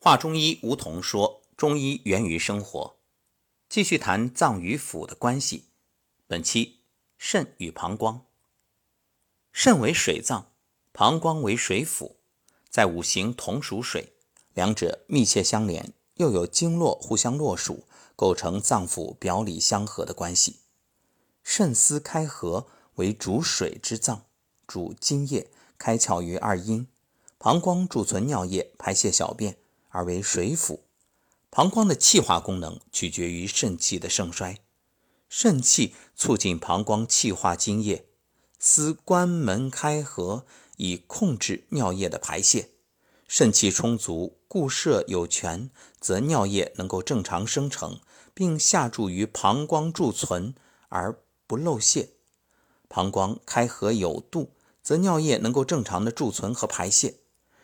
华中医吴桐说：“中医源于生活。”继续谈脏与腑的关系。本期肾与膀胱。肾为水脏，膀胱为水府，在五行同属水，两者密切相连，又有经络互相络属，构成脏腑表里相合的关系。肾司开合，为主水之脏，主津液，开窍于二阴。膀胱贮存尿液，排泄小便，而为水府。膀胱的气化功能取决于肾气的盛衰，肾气促进膀胱气化津液，司关门开合，以控制尿液的排泄。肾气充足，固摄有权，则尿液能够正常生成，并下注于膀胱贮存而。不漏泄，膀胱开合有度，则尿液能够正常的贮存和排泄。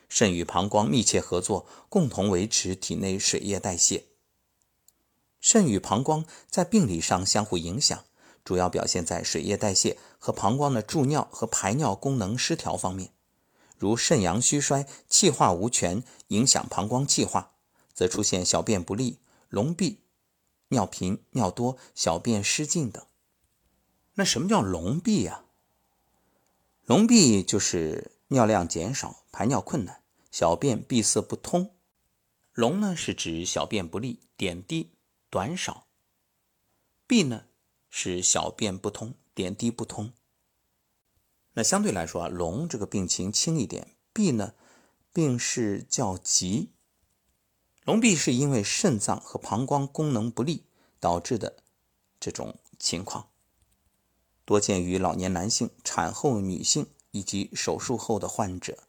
肾与膀胱密切合作，共同维持体内水液代谢。肾与膀胱在病理上相互影响，主要表现在水液代谢和膀胱的助尿和排尿功能失调方面。如肾阳虚衰、气化无权，影响膀胱气化，则出现小便不利、隆闭、尿频、尿多、小便失禁等。那什么叫隆闭呀？笼闭就是尿量减少，排尿困难，小便闭塞不通。笼呢是指小便不利，点滴短少；闭呢是小便不通，点滴不通。那相对来说啊，笼这个病情轻一点，闭呢病势较急。笼闭是因为肾脏和膀胱功能不利导致的这种情况。多见于老年男性、产后女性以及手术后的患者。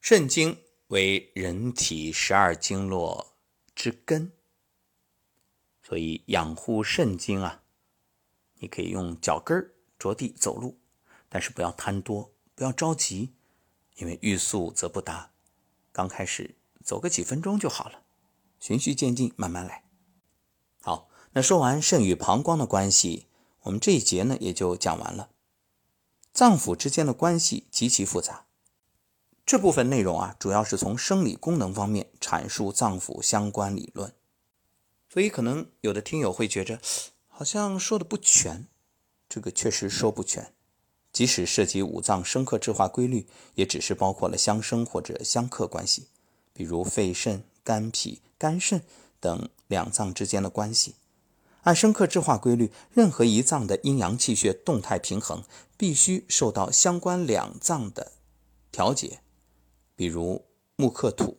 肾经为人体十二经络之根，所以养护肾经啊，你可以用脚跟着地走路，但是不要贪多，不要着急，因为欲速则不达。刚开始走个几分钟就好了，循序渐进，慢慢来。好，那说完肾与膀胱的关系。我们这一节呢也就讲完了。脏腑之间的关系极其复杂，这部分内容啊主要是从生理功能方面阐述脏腑相关理论，所以可能有的听友会觉着好像说的不全，这个确实说不全。即使涉及五脏生克制化规律，也只是包括了相生或者相克关系，比如肺肾、肝脾、肝肾等两脏之间的关系。按生克制化规律，任何一脏的阴阳气血动态平衡，必须受到相关两脏的调节。比如木克土，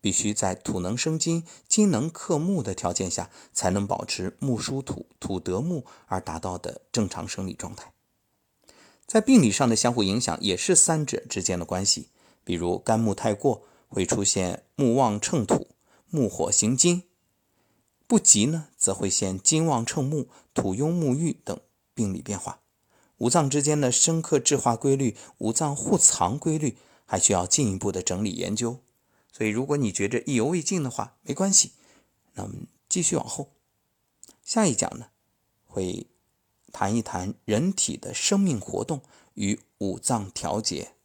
必须在土能生金、金能克木的条件下，才能保持木疏土、土得木而达到的正常生理状态。在病理上的相互影响，也是三者之间的关系。比如肝木太过，会出现木旺乘土、木火行金。不急呢，则会现金旺乘木、土庸木郁等病理变化。五脏之间的生克制化规律、五脏互藏规律，还需要进一步的整理研究。所以，如果你觉着意犹未尽的话，没关系，那我们继续往后。下一讲呢，会谈一谈人体的生命活动与五脏调节。